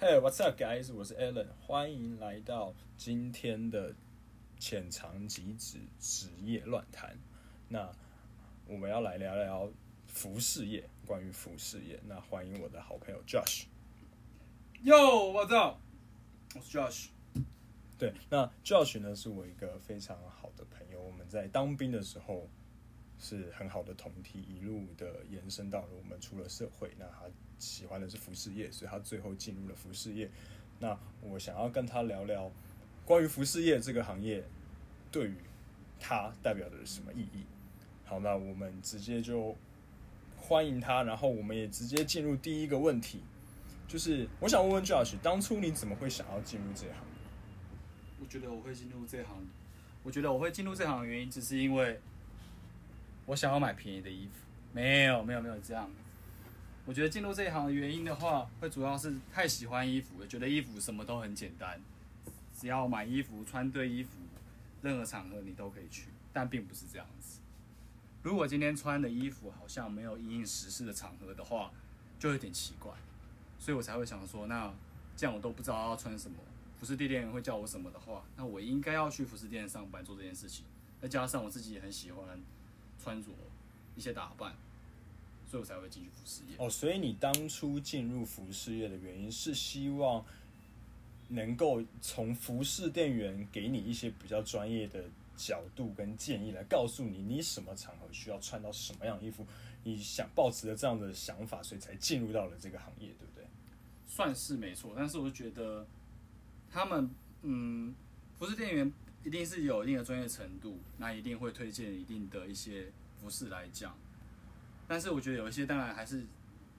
Hey, what's up, guys？我是 Alan，欢迎来到今天的浅尝即止职业乱谈。那我们要来聊聊服饰业，关于服饰业。那欢迎我的好朋友 Josh。Yo，what's up？我是 Josh。对，那 Josh 呢是我一个非常好的朋友，我们在当兵的时候。是很好的同梯，一路的延伸到了我们出了社会。那他喜欢的是服饰业，所以他最后进入了服饰业。那我想要跟他聊聊关于服饰业这个行业对于他代表的什么意义。好，那我们直接就欢迎他，然后我们也直接进入第一个问题，就是我想问问 Josh，当初你怎么会想要进入这行？我觉得我会进入这行，我觉得我会进入这行的原因只是因为。我想要买便宜的衣服，没有没有没有这样。我觉得进入这一行的原因的话，会主要是太喜欢衣服了，觉得衣服什么都很简单，只要买衣服穿对衣服，任何场合你都可以去。但并不是这样子。如果今天穿的衣服好像没有因应时事的场合的话，就有点奇怪。所以我才会想说，那这样我都不知道要穿什么，服饰店店员会叫我什么的话，那我应该要去服饰店上班做这件事情。再加上我自己也很喜欢。穿着一些打扮，所以我才会进去服饰业。哦，所以你当初进入服饰业的原因是希望能够从服饰店员给你一些比较专业的角度跟建议，来告诉你你什么场合需要穿到什么样的衣服。你想抱持着这样的想法，所以才进入到了这个行业，对不对？算是没错，但是我觉得他们，嗯，服饰店员。一定是有一定的专业程度，那一定会推荐一定的一些服饰来讲。但是我觉得有一些当然还是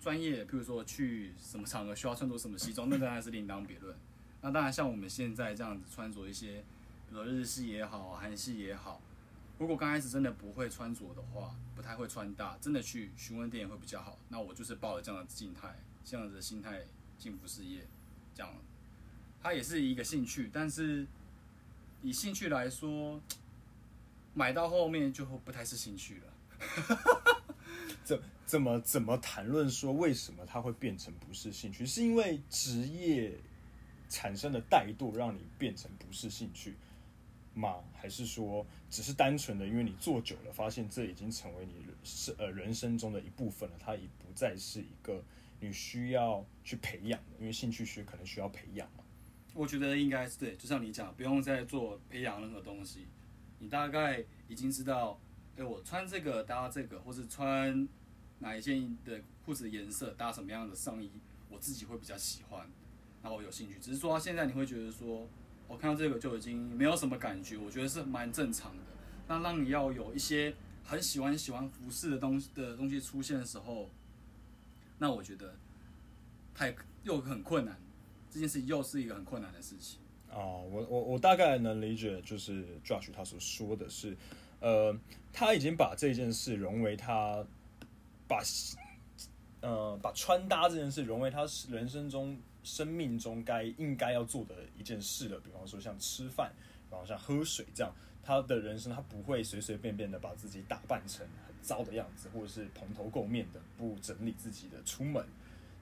专业，譬如说去什么场合需要穿着什么西装，那当然是另当别论。那当然像我们现在这样子穿着一些，比如日系也好，韩系也好，如果刚开始真的不会穿着的话，不太会穿搭，真的去询问店也会比较好。那我就是抱着这样的静态，这样子的心态进服饰业，这样，它也是一个兴趣，但是。以兴趣来说，买到后面就不太是兴趣了。怎怎么怎么谈论说为什么它会变成不是兴趣？是因为职业产生的怠惰让你变成不是兴趣吗？还是说只是单纯的因为你做久了，发现这已经成为你是呃人生中的一部分了，它已不再是一个你需要去培养的，因为兴趣学可能需要培养。我觉得应该是对，就像你讲，不用再做培养任何东西，你大概已经知道，哎，我穿这个搭这个，或是穿哪一件的裤子的颜色搭什么样的上衣，我自己会比较喜欢，然后我有兴趣。只是说现在你会觉得说，我看到这个就已经没有什么感觉，我觉得是蛮正常的。那让你要有一些很喜欢喜欢服饰的东西的东西出现的时候，那我觉得太又很困难。这件事又是一个很困难的事情哦，我我我大概能理解，就是 Josh 他所说的是，呃，他已经把这件事融为他把呃把穿搭这件事融为他人生中生命中该应该要做的一件事了。比方说像吃饭，然后像喝水这样，他的人生他不会随随便便的把自己打扮成很糟的样子，或者是蓬头垢面的不整理自己的出门。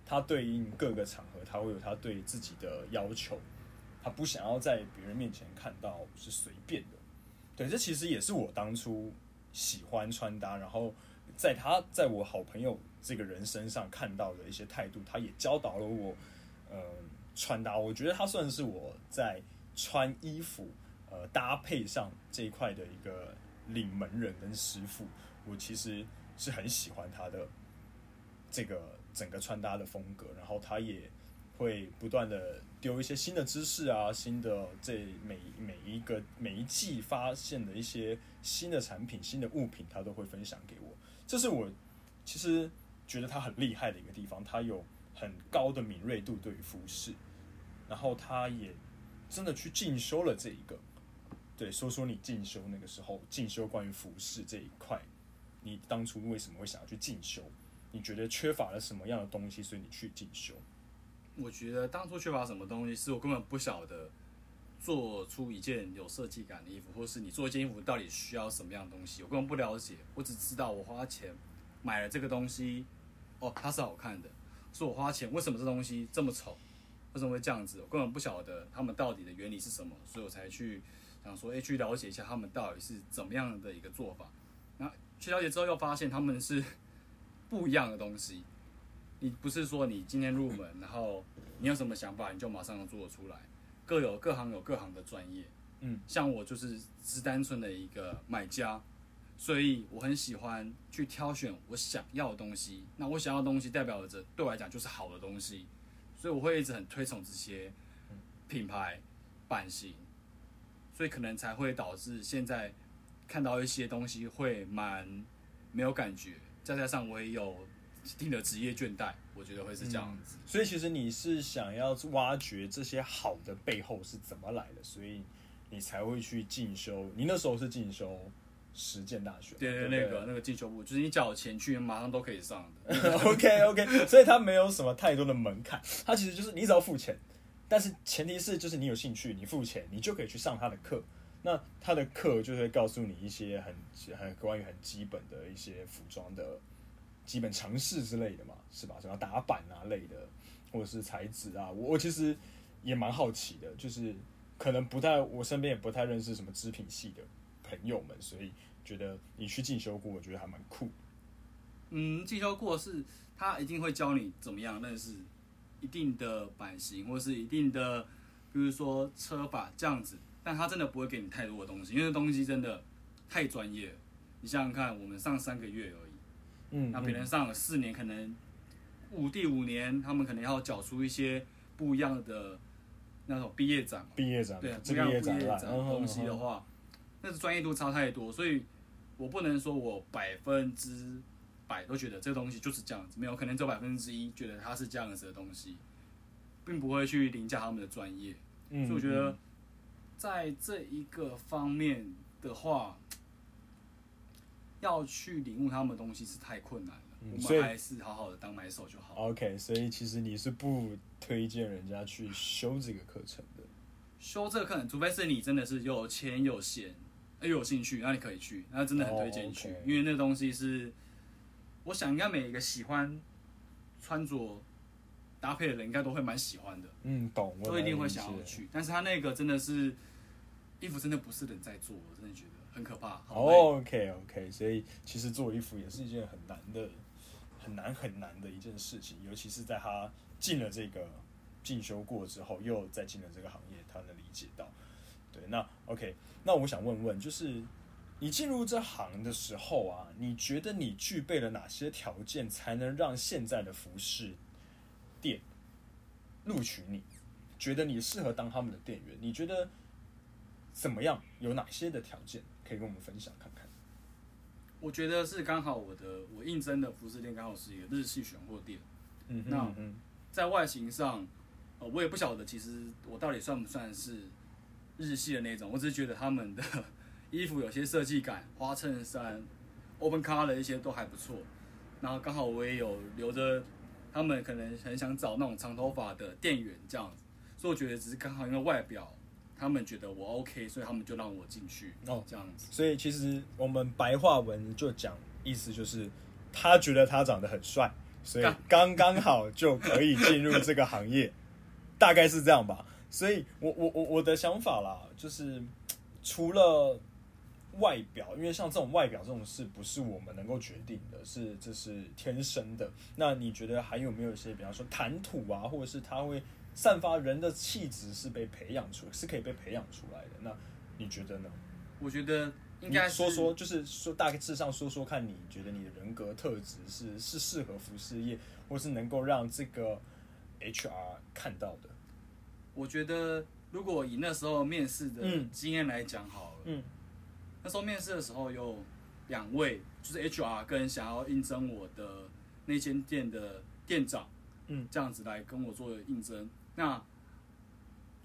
他对应各个场合，他会有他对自己的要求，他不想要在别人面前看到是随便的。对，这其实也是我当初喜欢穿搭，然后在他在我好朋友这个人身上看到的一些态度，他也教导了我，呃，穿搭。我觉得他算是我在穿衣服呃搭配上这一块的一个领门人跟师傅。我其实是很喜欢他的这个。整个穿搭的风格，然后他也会不断的丢一些新的知识啊，新的这每每一个每一季发现的一些新的产品、新的物品，他都会分享给我。这是我其实觉得他很厉害的一个地方，他有很高的敏锐度对于服饰，然后他也真的去进修了这一个。对，说说你进修那个时候进修关于服饰这一块，你当初为什么会想要去进修？你觉得缺乏了什么样的东西，所以你去进修？我觉得当初缺乏什么东西，是我根本不晓得做出一件有设计感的衣服，或是你做一件衣服到底需要什么样的东西，我根本不了解。我只知道我花钱买了这个东西，哦，它是好看的，是我花钱，为什么这东西这么丑？为什么会这样子？我根本不晓得他们到底的原理是什么，所以我才去想说，哎，去了解一下他们到底是怎么样的一个做法。那去了解之后，又发现他们是不一样的东西。你不是说你今天入门，然后你有什么想法，你就马上能做得出来。各有各行有各行的专业。嗯，像我就是只单纯的一个买家，所以我很喜欢去挑选我想要的东西。那我想要的东西代表着对我来讲就是好的东西，所以我会一直很推崇这些品牌版型，所以可能才会导致现在看到一些东西会蛮没有感觉，再加上我也有一定的职业倦怠，我觉得会是这样子。嗯，所以其实你是想要挖掘这些好的背后是怎么来的，所以。你才会去进修，你那时候是进修实践大学，对对，对，那个那个进修部，就是你缴钱去，马上都可以上的。OK OK，所以它没有什么太多的门槛，它其实就是你只要付钱，但是前提是就是你有兴趣，你付钱，你就可以去上他的课。那他的课就会告诉你一些很很关于很基本的一些服装的基本常识之类的嘛，是吧？什么打版啊类的，或者是材质啊，我我其实也蛮好奇的，就是。可能不太，我身边也不太认识什么织品系的朋友们，所以觉得你去进修过，我觉得还蛮酷。嗯，进修过是他一定会教你怎么样认识一定的版型，或是一定的，比如说车把这样子，但他真的不会给你太多的东西，因为东西真的太专业了。你想想看，我们上三个月而已，嗯，那别人上了四年，可能五第五年，他们可能要缴出一些不一样的。那种毕业展，毕业展，对，这个毕业展东西的话，那是专业度差太多，所以我不能说我百分之百都觉得这个东西就是这样子，没有可能只有百分之一觉得它是这样子的东西，并不会去凌驾他们的专业。所以我觉得在这一个方面的话，要去领悟他们的东西是太困难了。我们还是好好的当买手就好。OK，所以其实你是不推荐人家去修这个课程的。修这个课程，除非是你真的是有钱有闲，又有兴趣，那你可以去，那真的很推荐去，oh, okay. 因为那东西是，我想应该每一个喜欢穿着搭配的人，应该都会蛮喜欢的。嗯，懂，都一定会想要去。但是他那个真的是衣服，真的不是人在做，我真的觉得很可怕。Oh, OK，OK，okay, okay, 所以其实做衣服也是一件很难的。很难很难的一件事情，尤其是在他进了这个进修过之后，又再进了这个行业，他能理解到。对，那 OK，那我想问问，就是你进入这行的时候啊，你觉得你具备了哪些条件，才能让现在的服饰店录取你？觉得你适合当他们的店员？你觉得怎么样？有哪些的条件可以跟我们分享看看？我觉得是刚好我的我应征的服饰店刚好是一个日系选货店，嗯，那在外形上，呃，我也不晓得其实我到底算不算是日系的那种，我只是觉得他们的衣服有些设计感，花衬衫、open collar 的一些都还不错。然后刚好我也有留着，他们可能很想找那种长头发的店员这样子，所以我觉得只是刚好因为外表。他们觉得我 OK，所以他们就让我进去哦，这样子。所以其实我们白话文就讲，意思就是他觉得他长得很帅，所以刚刚好就可以进入这个行业，大概是这样吧。所以我我我我的想法啦，就是除了外表，因为像这种外表这种事，不是我们能够决定的，是这是天生的。那你觉得还有没有一些，比方说谈吐啊，或者是他会？散发人的气质是被培养出，是可以被培养出来的。那你觉得呢？我觉得应该说说，就是说大致上说说看，你觉得你的人格特质是是适合服饰业，或是能够让这个 HR 看到的。我觉得如果以那时候面试的经验来讲好了，嗯，那时候面试的时候有两位，就是 HR 跟想要应征我的那间店的店长，嗯，这样子来跟我做应征。那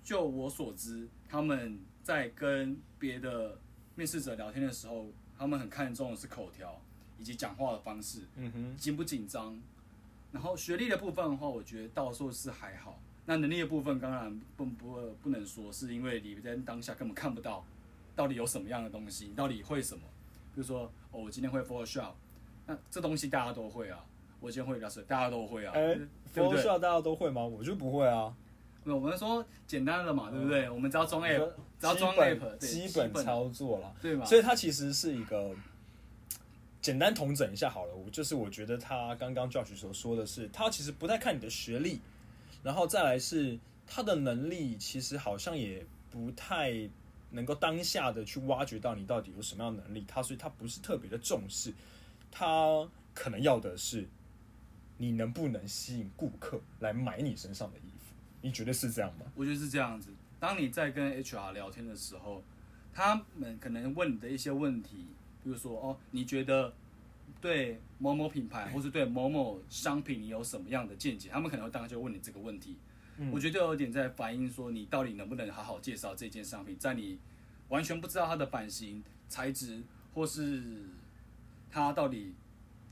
就我所知，他们在跟别的面试者聊天的时候，他们很看重的是口条以及讲话的方式，嗯哼，紧不紧张。然后学历的部分的话，我觉得到时候是还好。那能力的部分，当然不不不能说，是因为你在当下根本看不到到底有什么样的东西，你到底会什么。比如说，哦，我今天会 Photoshop，那这东西大家都会啊。我今天会 Illustrator，大家都会啊。哎，Photoshop 大家都会吗？我就不会啊。我们说简单的嘛，对不对？我们只要装 app，只要装基本 app，基本操作了，对吧？所以它其实是一个简单统整一下好了。我就是我觉得他刚刚 Josh 所说的是，他其实不太看你的学历，然后再来是他的能力，其实好像也不太能够当下的去挖掘到你到底有什么样的能力。他所以他不是特别的重视，他可能要的是你能不能吸引顾客来买你身上的衣服。你觉得是这样吗？我觉得是这样子。当你在跟 HR 聊天的时候，他们可能问你的一些问题，比如说哦，你觉得对某某品牌 或是对某某商品你有什么样的见解？他们可能会当时就问你这个问题。嗯，我觉得有点在反映说你到底能不能好好介绍这件商品，在你完全不知道它的版型、材质或是它到底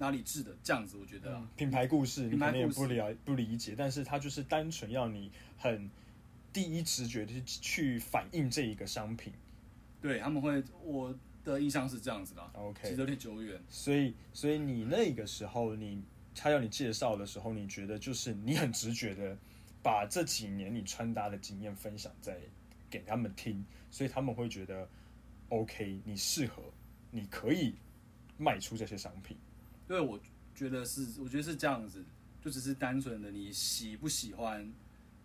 哪里制的这样子，我觉得、啊嗯、品牌故事你可能也不了不理解，但是他就是单纯要你很第一直觉的去反映这一个商品。对，他们会，我的印象是这样子的。OK，其实有点久远。所以，所以你那个时候你他要你介绍的时候，你觉得就是你很直觉的把这几年你穿搭的经验分享在给他们听，所以他们会觉得 OK，你适合，你可以卖出这些商品。因为我觉得是，我觉得是这样子，就只是单纯的你喜不喜欢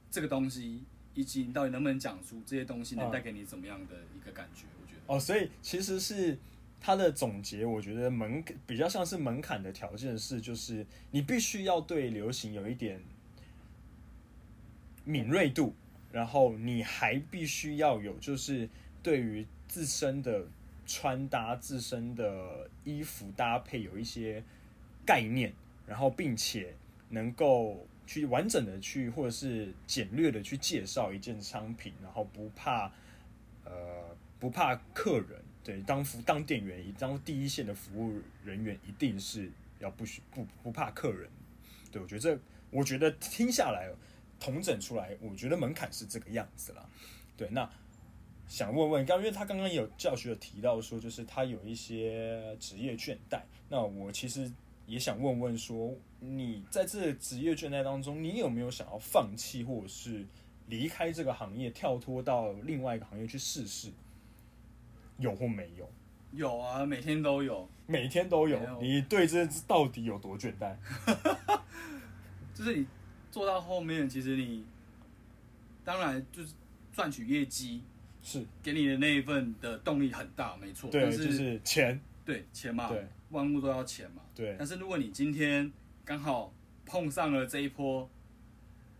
这个东西，以及你到底能不能讲出这些东西能带给你怎么样的一个感觉。我觉得哦，所以其实是他的总结，我觉得门比较像是门槛的条件是，就是你必须要对流行有一点敏锐度，然后你还必须要有就是对于自身的。穿搭自身的衣服搭配有一些概念，然后并且能够去完整的去或者是简略的去介绍一件商品，然后不怕呃不怕客人，对，当服当店员，当第一线的服务人员一定是要不许不不怕客人，对，我觉得这我觉得听下来统整出来，我觉得门槛是这个样子了，对，那。想问问，刚因为他刚刚有教学有提到说，就是他有一些职业倦怠。那我其实也想问问说，你在这职业倦怠当中，你有没有想要放弃或者是离开这个行业，跳脱到另外一个行业去试试？有或没有？有啊，每天都有，每天都有。有你对这到底有多倦怠？就是你做到后面，其实你当然就是赚取业绩。是给你的那一份的动力很大，没错。对，但是就是钱。对，钱嘛，对，万物都要钱嘛。对。但是如果你今天刚好碰上了这一波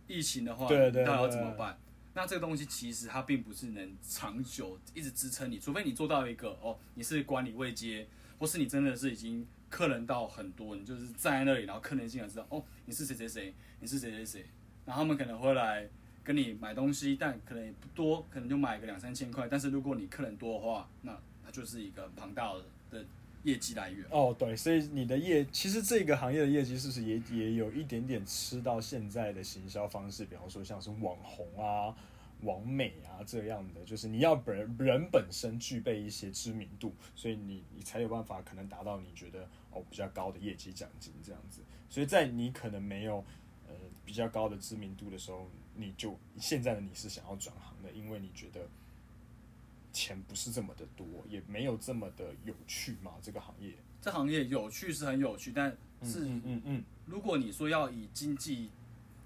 疫情的话，对对对，你到底要怎么办？那这个东西其实它并不是能长久一直支撑你，除非你做到一个哦，你是管理未接，或是你真的是已经客人到很多，你就是站在那里，然后客人进来知道哦，你是谁谁谁，你是谁谁谁，然后他们可能会来。跟你买东西，但可能也不多，可能就买个两三千块。但是如果你客人多的话，那它就是一个庞大的的业绩来源。哦，对，所以你的业其实这个行业的业绩是不是也也有一点点吃到现在的行销方式？比方说像是网红啊、网美啊这样的，就是你要本人人本身具备一些知名度，所以你你才有办法可能达到你觉得哦比较高的业绩奖金这样子。所以在你可能没有呃比较高的知名度的时候。你就现在的你是想要转行的，因为你觉得钱不是这么的多，也没有这么的有趣嘛？这个行业，这行业有趣是很有趣，但是嗯嗯嗯，如果你说要以经济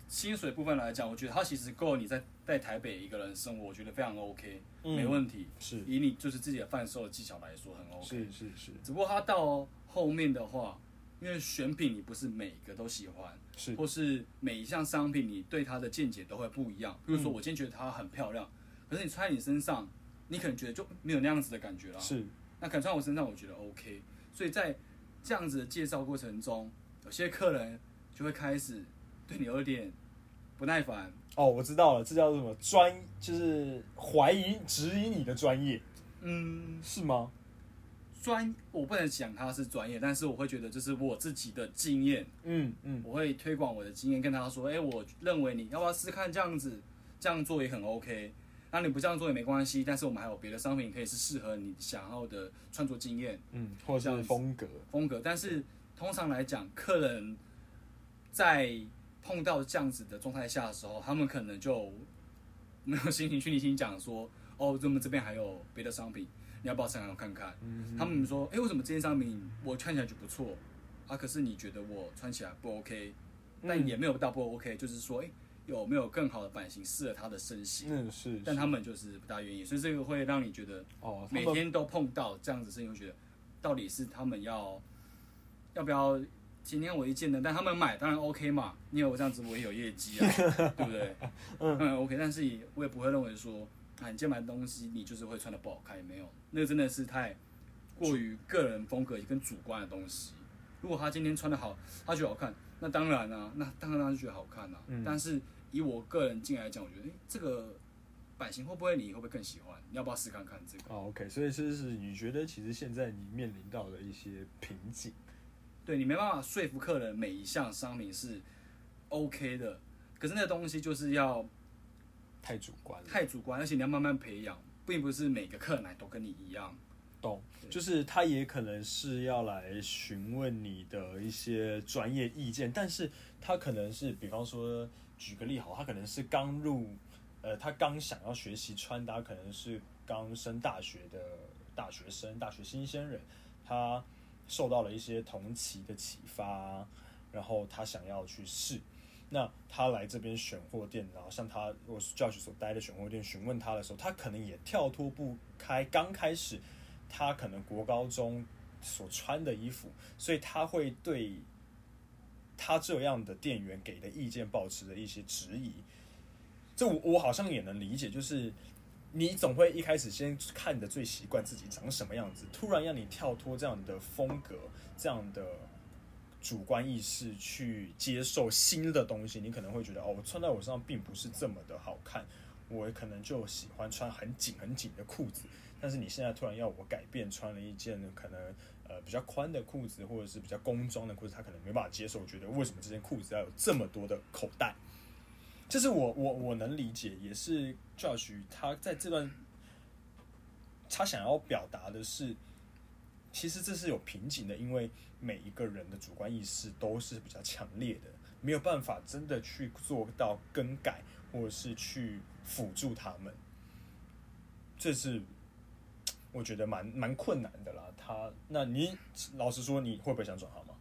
薪水部分来讲，我觉得它其实够你在在台北一个人生活，我觉得非常 OK，嗯，没问题。是以你就是自己的贩售的技巧来说，很 OK。是是是，只不过它到后面的话。因为选品你不是每个都喜欢，是，或是每一项商品你对它的见解都会不一样。比如说，我今天觉得它很漂亮，可是你穿在你身上，你可能觉得就没有那样子的感觉了。是，那可能穿我身上，我觉得 OK。所以在这样子的介绍过程中，有些客人就会开始对你有点不耐烦。哦，我知道了，这叫什么专？就是怀疑、质疑你的专业。嗯，是吗？专，我不能讲他是专业，但是我会觉得这是我自己的经验，嗯嗯，我会推广我的经验，跟他说，哎、欸，我认为你要不要试试看这样子，这样做也很 OK，那你不这样做也没关系，但是我们还有别的商品可以是适合你想要的穿着经验，嗯，或者是风格风格，但是通常来讲，客人在碰到这样子的状态下的时候，他们可能就没有心情去你心讲说，哦，我们这边还有别的商品，你要不要参考看看？嗯、他们说，哎、欸，为什么这件商品我看起来就不错啊？可是你觉得我穿起来不 OK？但也没有到不 OK，就是说，哎、欸，有没有更好的版型适合他的身形？嗯，是，但他们就是不大愿意，所以这个会让你觉得，哦，每天都碰到这样子事情，会觉得到底是他们要要不要？今天我一件的，但他们买当然 OK 嘛，因为我这样子我也有业绩啊，对不对？嗯，OK，但是也我也不会认为说，啊，你今天买的东西你就是会穿的不好看，也没有，那个真的是太过于个人风格跟主观的东西。如果他今天穿的好，他觉得好看，那当然啊，那当然他就觉得好看啊。嗯、但是以我个人进来讲，我觉得，哎，这个版型会不会你会不会更喜欢？你要不要试看看这个？哦，OK，所以这是你觉得其实现在你面临到的一些瓶颈。对，你没办法说服客人每一项商品是 OK 的，可是那个东西就是要太主观了，太主观，而且你要慢慢培养，并不是每个客人来都跟你一样。懂，就是他也可能是要来询问你的一些专业意见，但是他可能是，比方说举个例好，他可能是刚入，呃，他刚想要学习穿搭，可能是刚升大学的大学生、大学新鲜人，他。受到了一些同期的启发，然后他想要去试，那他来这边选货店，然后像他我 Josh 所待的选货店询问他的时候，他可能也跳脱不开刚开始他可能国高中所穿的衣服，所以他会对他这样的店员给的意见保持着一些质疑，这我我好像也能理解，就是。你总会一开始先看的最习惯自己长什么样子，突然让你跳脱这样的风格、这样的主观意识去接受新的东西，你可能会觉得哦，我穿在我身上并不是这么的好看，我可能就喜欢穿很紧很紧的裤子。但是你现在突然要我改变，穿了一件可能呃比较宽的裤子，或者是比较工装的裤子，他可能没办法接受，觉得为什么这件裤子要有这么多的口袋？这是我我我能理解，也是 Josh 他在这段他想要表达的是，其实这是有瓶颈的，因为每一个人的主观意识都是比较强烈的，没有办法真的去做到更改，或者是去辅助他们，这是我觉得蛮蛮困难的啦。他，那你老实说，你会不会想转行吗？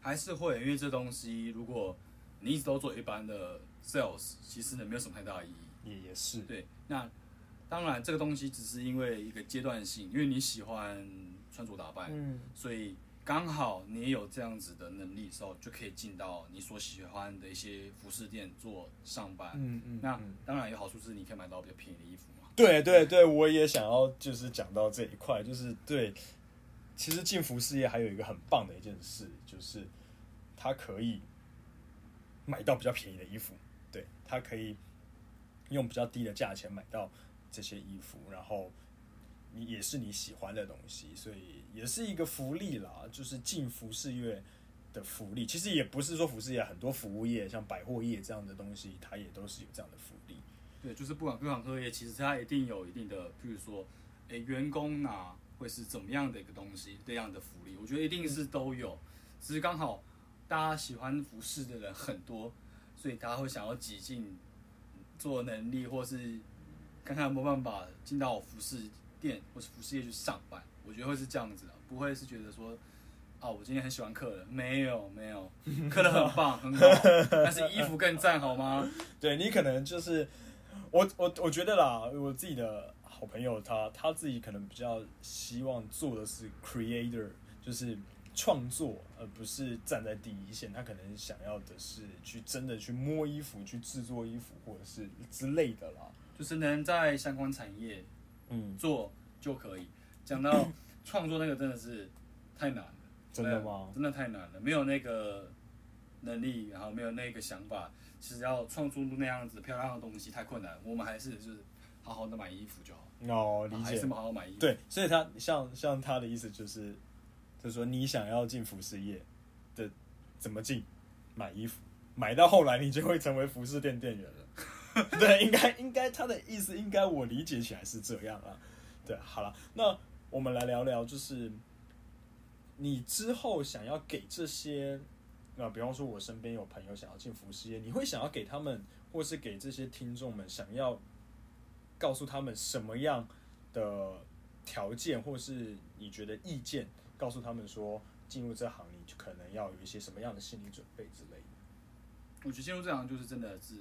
还是会，因为这东西，如果你一直都做一般的。Sales 其实呢，没有什么太大的意义，也也是对。那当然，这个东西只是因为一个阶段性，因为你喜欢穿着打扮，嗯，所以刚好你也有这样子的能力的时候，就可以进到你所喜欢的一些服饰店做上班。嗯嗯。那当然有好处是你可以买到比较便宜的衣服嘛。对对对，我也想要就是讲到这一块，就是对，其实进服饰业还有一个很棒的一件事，就是它可以买到比较便宜的衣服。对，他可以用比较低的价钱买到这些衣服，然后你也是你喜欢的东西，所以也是一个福利啦。就是进服饰业的福利，其实也不是说服饰业很多服务业，像百货业这样的东西，它也都是有这样的福利。对，就是不管各行各业，其实它一定有一定的，譬如说，诶，员工啊，会是怎么样的一个东西，这样的福利，我觉得一定是都有，只是刚好大家喜欢服饰的人很多。所以大家会想要挤进做能力，或是看看有没有办法进到服饰店或是服饰业去上班。我觉得会是这样子的，不会是觉得说，啊，我今天很喜欢客人，没有没有，客人很棒很好，但是衣服更赞好吗？对，你可能就是我我我觉得啦，我自己的好朋友他他自己可能比较希望做的是 creator，就是。创作，而不是站在第一线。他可能想要的是去真的去摸衣服，去制作衣服，或者是之类的啦。就是能在相关产业，嗯，做就可以。讲到 创作那个，真的是太难了。真的吗？真的太难了，没有那个能力，然后没有那个想法，其实要创出那样子漂亮的东西太困难。我们还是就是好好的买衣服就好。哦，理解。还是好好买衣服。对，所以他像像他的意思就是。就是说，你想要进服饰业的，怎么进？买衣服，买到后来你就会成为服饰店店员了。对，应该应该他的意思，应该我理解起来是这样啊。对，好了，那我们来聊聊，就是你之后想要给这些，啊，比方说，我身边有朋友想要进服饰业，你会想要给他们，或是给这些听众们想要告诉他们什么样的条件，或是你觉得意见，告诉他们说进入这行你就可能要有一些什么样的心理准备之类的。我觉得进入这行就是真的是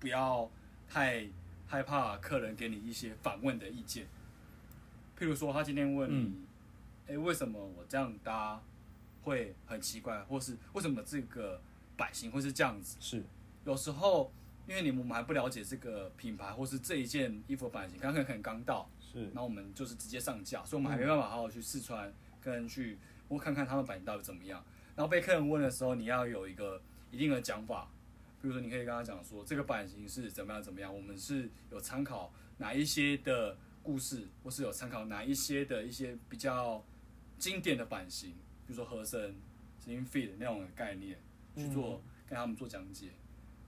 不要太害怕客人给你一些反问的意见，譬如说他今天问你，哎、嗯欸，为什么我这样搭会很奇怪，或是为什么这个版型会是这样子？是有时候。因为你们还不了解这个品牌，或是这一件衣服的版型，刚刚可能刚到，是，那我们就是直接上架，所以我们还没办法好好去试穿，跟去我看看他们版型到底怎么样。然后被客人问的时候，你要有一个一定的讲法，比如说你可以跟他讲说，这个版型是怎么样怎么样，我们是有参考哪一些的故事，或是有参考哪一些的一些比较经典的版型，比如说合身、slim fit 那种的概念去做，跟他们做讲解。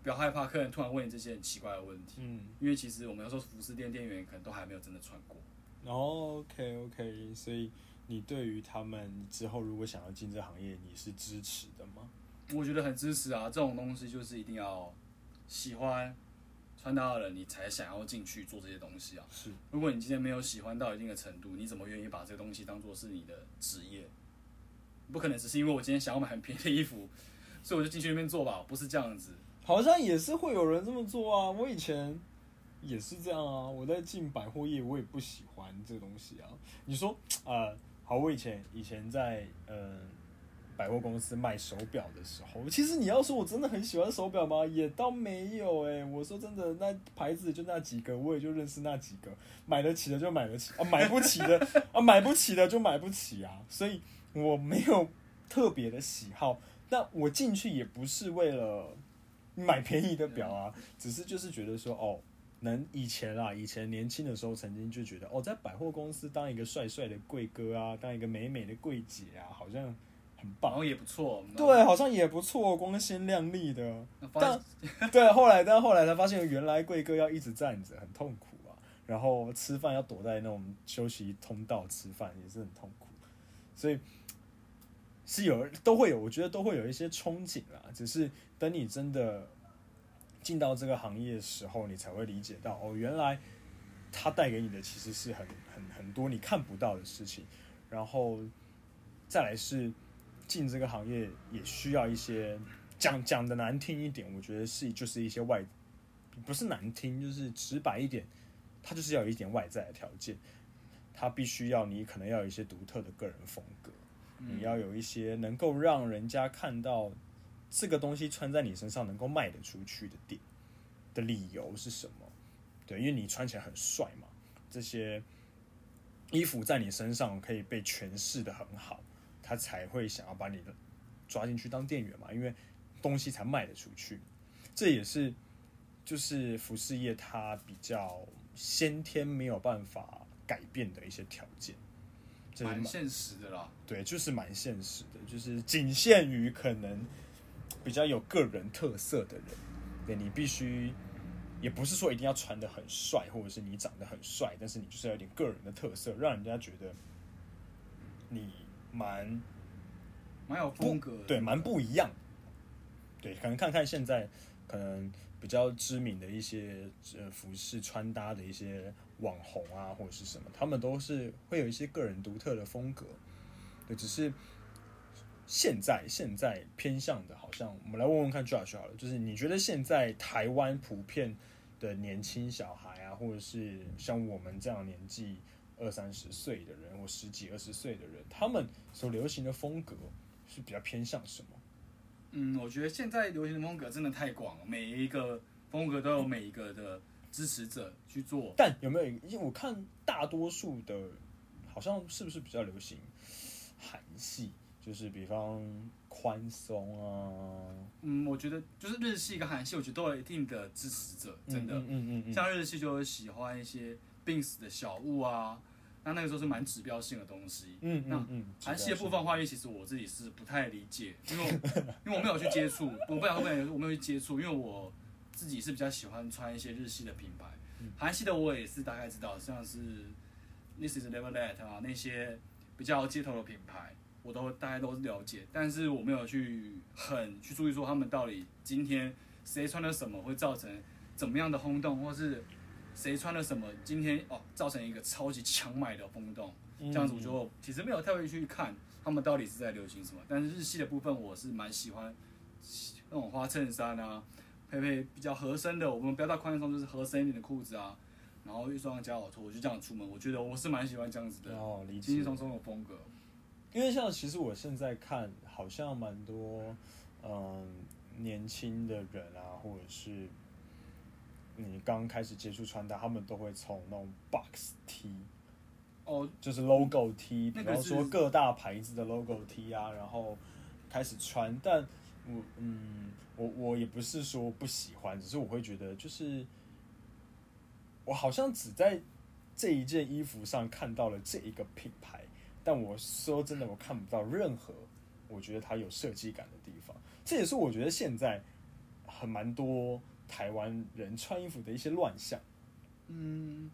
不要害怕客人突然问你这些很奇怪的问题，嗯，因为其实我们有时候服饰店店员可能都还没有真的穿过。哦，OK OK，所以你对于他们之后如果想要进这行业，你是支持的吗？我觉得很支持啊，这种东西就是一定要喜欢穿搭的人，你才想要进去做这些东西啊。是，如果你今天没有喜欢到一定的程度，你怎么愿意把这个东西当做是你的职业？不可能只是因为我今天想要买很便宜的衣服，所以我就进去那边做吧，不是这样子。好像也是会有人这么做啊！我以前也是这样啊。我在进百货业，我也不喜欢这东西啊。你说，呃，好，我以前以前在嗯百货公司卖手表的时候，其实你要说我真的很喜欢手表吗？也倒没有诶、我说真的，那牌子就那几个，我也就认识那几个，买得起的就买得起啊，买不起的 啊，买不起的就买不起啊。所以我没有特别的喜好，但我进去也不是为了。买便宜的表啊，只是就是觉得说哦，能以前啊，以前年轻的时候曾经就觉得哦，在百货公司当一个帅帅的柜哥啊，当一个美美的柜姐啊，好像很棒，然后也不错。对，好像也不错，光鲜亮丽的。但对，后来但后来才发现，原来柜哥要一直站着，很痛苦啊。然后吃饭要躲在那种休息通道吃饭，也是很痛苦。所以。是有都会有，我觉得都会有一些憧憬啦。只是等你真的进到这个行业的时候，你才会理解到哦，原来它带给你的其实是很很很多你看不到的事情。然后再来是进这个行业也需要一些讲讲的难听一点，我觉得是就是一些外不是难听，就是直白一点，它就是要有一点外在的条件，它必须要你可能要有一些独特的个人风格。你要有一些能够让人家看到这个东西穿在你身上能够卖得出去的点的理由是什么？对，因为你穿起来很帅嘛，这些衣服在你身上可以被诠释的很好，他才会想要把你的抓进去当店员嘛，因为东西才卖得出去。这也是就是服饰业它比较先天没有办法改变的一些条件。蛮现实的啦，对，就是蛮现实的，就是仅限于可能比较有个人特色的人，对，你必须，也不是说一定要穿的很帅，或者是你长得很帅，但是你就是要有点个人的特色，让人家觉得你蛮蛮有风格，对，蛮不一样，对，可能看看现在可能比较知名的一些呃服饰穿搭的一些。网红啊，或者是什么，他们都是会有一些个人独特的风格。对，只是现在现在偏向的，好像我们来问问看 Josh 好了，就是你觉得现在台湾普遍的年轻小孩啊，或者是像我们这样年纪二三十岁的人，或十几二十岁的人，他们所流行的风格是比较偏向什么？嗯，我觉得现在流行的风格真的太广了，每一个风格都有每一个的。支持者去做，但有没有？因为我看大多数的，好像是不是比较流行韩系，就是比方宽松啊。嗯，我觉得就是日系跟韩系，我觉得都有一定的支持者，真的。嗯嗯嗯，嗯，嗯。像日系就喜欢一些 Bins 的小物啊，那那个时候是蛮指标性的东西。嗯嗯嗯。韩系的部分话，因为其实我自己是不太理解，因为因为我没有去接触，我不知道后面我没有去接触，因为我。自己是比较喜欢穿一些日系的品牌，韩系的我也是大概知道，像是 This is Never Let 啊那些比较街头的品牌，我都大概都了解，但是我没有去很去注意说他们到底今天谁穿了什么会造成怎么样的轰动，或是谁穿了什么，今天哦造成一个超级强买的风动，这样子我就其实没有太会去看他们到底是在流行什么。但是日系的部分我是蛮喜欢那种花衬衫啊，配配比较合身的，我们不要到宽松，就是合身一点的裤子啊，然后一双夹脚拖，我就这样出门。我觉得我是蛮喜欢这样子的，哦，轻轻松松的风格。因为像其实我现在看好像蛮多嗯年轻的人啊，或者是。你刚开始接触穿搭，他们都会从那种 box T，哦，就是 logo T，嗯，比方说各大牌子的 logo T 啊，然后开始穿。但我嗯，我我也不是说不喜欢，只是我会觉得，就是我好像只在这一件衣服上看到了这一个品牌，但我说真的，我看不到任何我觉得它有设计感的地方。这也是我觉得现在很蛮多。台湾人穿衣服的一些乱象，嗯，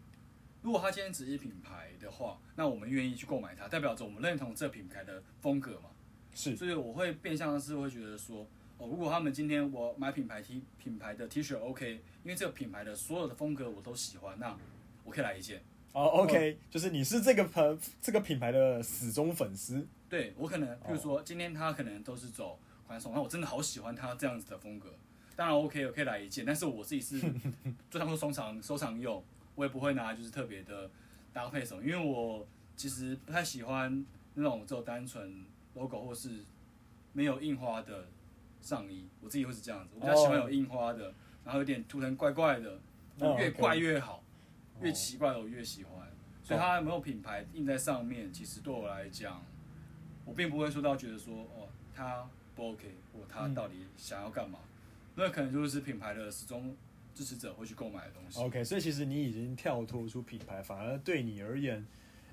如果他今天只是品牌的话，那我们愿意去购买它，代表着我们认同这品牌的风格嘛？是，所以我会变相的是会觉得说，哦，如果他们今天我买品牌 T 品牌的 T 恤 OK，因为这个品牌的所有的风格我都喜欢，那我可以来一件。哦，OK，就是你是这个品这个品牌的死忠粉丝。对，我可能，比如说今天他可能都是走宽松，那我真的好喜欢他这样子的风格。当然 OK，我可以来一件，但是我自己是 就当做收藏收藏用，我也不会拿就是特别的搭配什么，因为我其实不太喜欢那种只有单纯 logo 或是没有印花的上衣，我自己会是这样子，我比较喜欢有印花的，然后有点图腾怪怪的，越怪越好，越奇怪的我越喜欢，所以它没有品牌印在上面，其实对我来讲，我并不会说到觉得说哦，它不 OK，或它到底想要干嘛。那可能就是品牌的始终支持者会去购买的东西。OK，所以其实你已经跳脱出品牌，反而对你而言，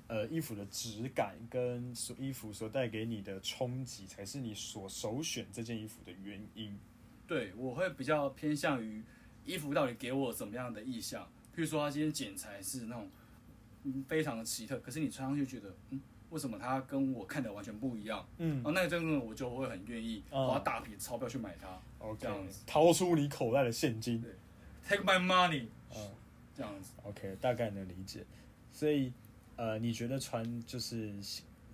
呃，衣服的质感跟所衣服所带给你的冲击，才是你所首选这件衣服的原因。对，我会比较偏向于衣服到底给我怎么样的意象。譬如说，它今天剪裁是那种嗯非常的奇特，可是你穿上去觉得嗯。为什么它跟我看的完全不一样？嗯，哦，那个真的我就会很愿意花大笔钞票去买它。哦，这样子，掏出你口袋的现金。对，Take my money。嗯，这样子。OK，大概能理解。所以，呃，你觉得穿就是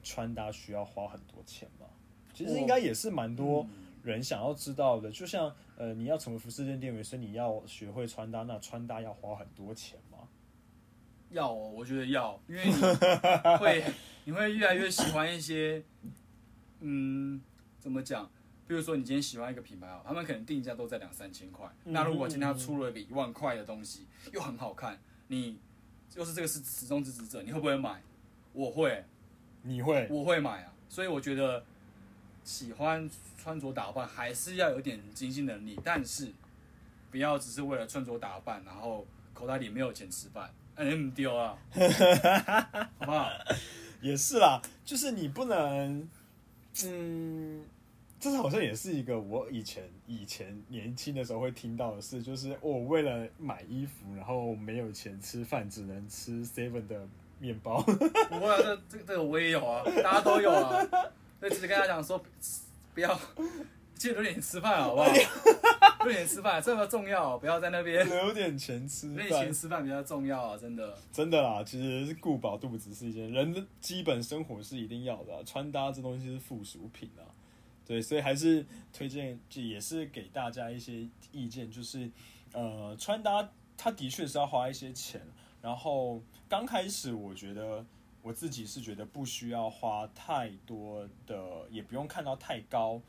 穿搭需要花很多钱吗？其实应该也是蛮多人想要知道的。就像呃，你要成为服饰店店员，所以你要学会穿搭，那穿搭要花很多钱吗？要哦，我觉得要，因为你会。你会越来越喜欢一些，嗯，怎么讲？比如说，你今天喜欢一个品牌啊，他们可能定价都在两三千块。那如果今天他出了一个一万块的东西，又很好看，你又是这个是始终支持者，你会不会买？我会，你会，我会买啊。所以我觉得，喜欢穿着打扮还是要有点经济能力，但是不要只是为了穿着打扮，然后口袋里没有钱吃饭，哎，你唔丢啊，好不好？也是啦，就是你不能，嗯，这是好像也是一个我以前以前年轻的时候会听到的事，就是我为了买衣服，然后没有钱吃饭，只能吃 seven 的面包。不会啊，这这这个我也有啊，大家都有啊。所以只是跟他讲说，不要。记得留点吃饭好不好？留点吃饭，这么重要，不要在那边留点钱吃。留点钱吃饭比较重要啊，真的。真的啦，其实是顾饱肚子是一件人的基本生活是一定要的啊，穿搭这东西是附属品啊。对，所以还是推荐，就也是给大家一些意见，就是呃，穿搭它的确是要花一些钱。然后刚开始我觉得我自己是觉得不需要花太多的，也不用看到太高。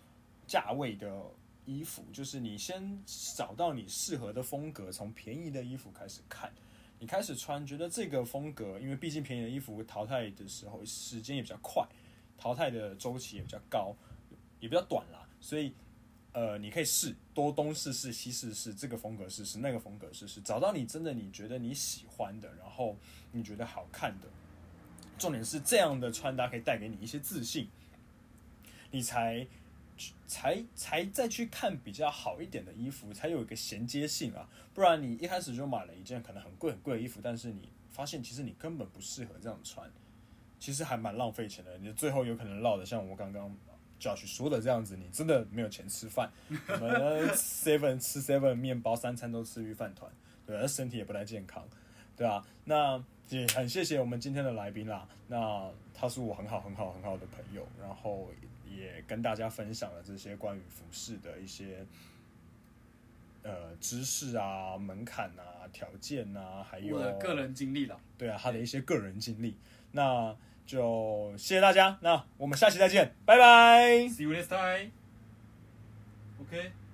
价位的衣服，就是你先找到你适合的风格，从便宜的衣服开始看，你开始穿，觉得这个风格，因为毕竟便宜的衣服淘汰的时候时间也比较快，淘汰的周期也比较高，也比较短啦，所以呃，你可以试多东试试西试试，这个风格试试那个风格试试，找到你真的你觉得你喜欢的，然后你觉得好看的，重点是这样的穿搭可以带给你一些自信，你才。才才再去看比较好一点的衣服，才有一个衔接性啊！不然你一开始就买了一件可能很贵很贵的衣服，但是你发现其实你根本不适合这样穿，其实还蛮浪费钱的。你最后有可能落得像我刚刚 Josh 说的这样子，你真的没有钱吃饭，我们 seven 吃 seven 面包，三餐都吃鱼饭团，对，身体也不太健康。对啊，那也很谢谢我们今天的来宾啦。那他是我很好很好很好的朋友，然后也跟大家分享了这些关于服饰的一些呃知识啊、门槛啊、条件啊，还有我的个人经历了。对啊，他的一些个人经历。那就谢谢大家，那我们下期再见，拜拜。See you next time. OK。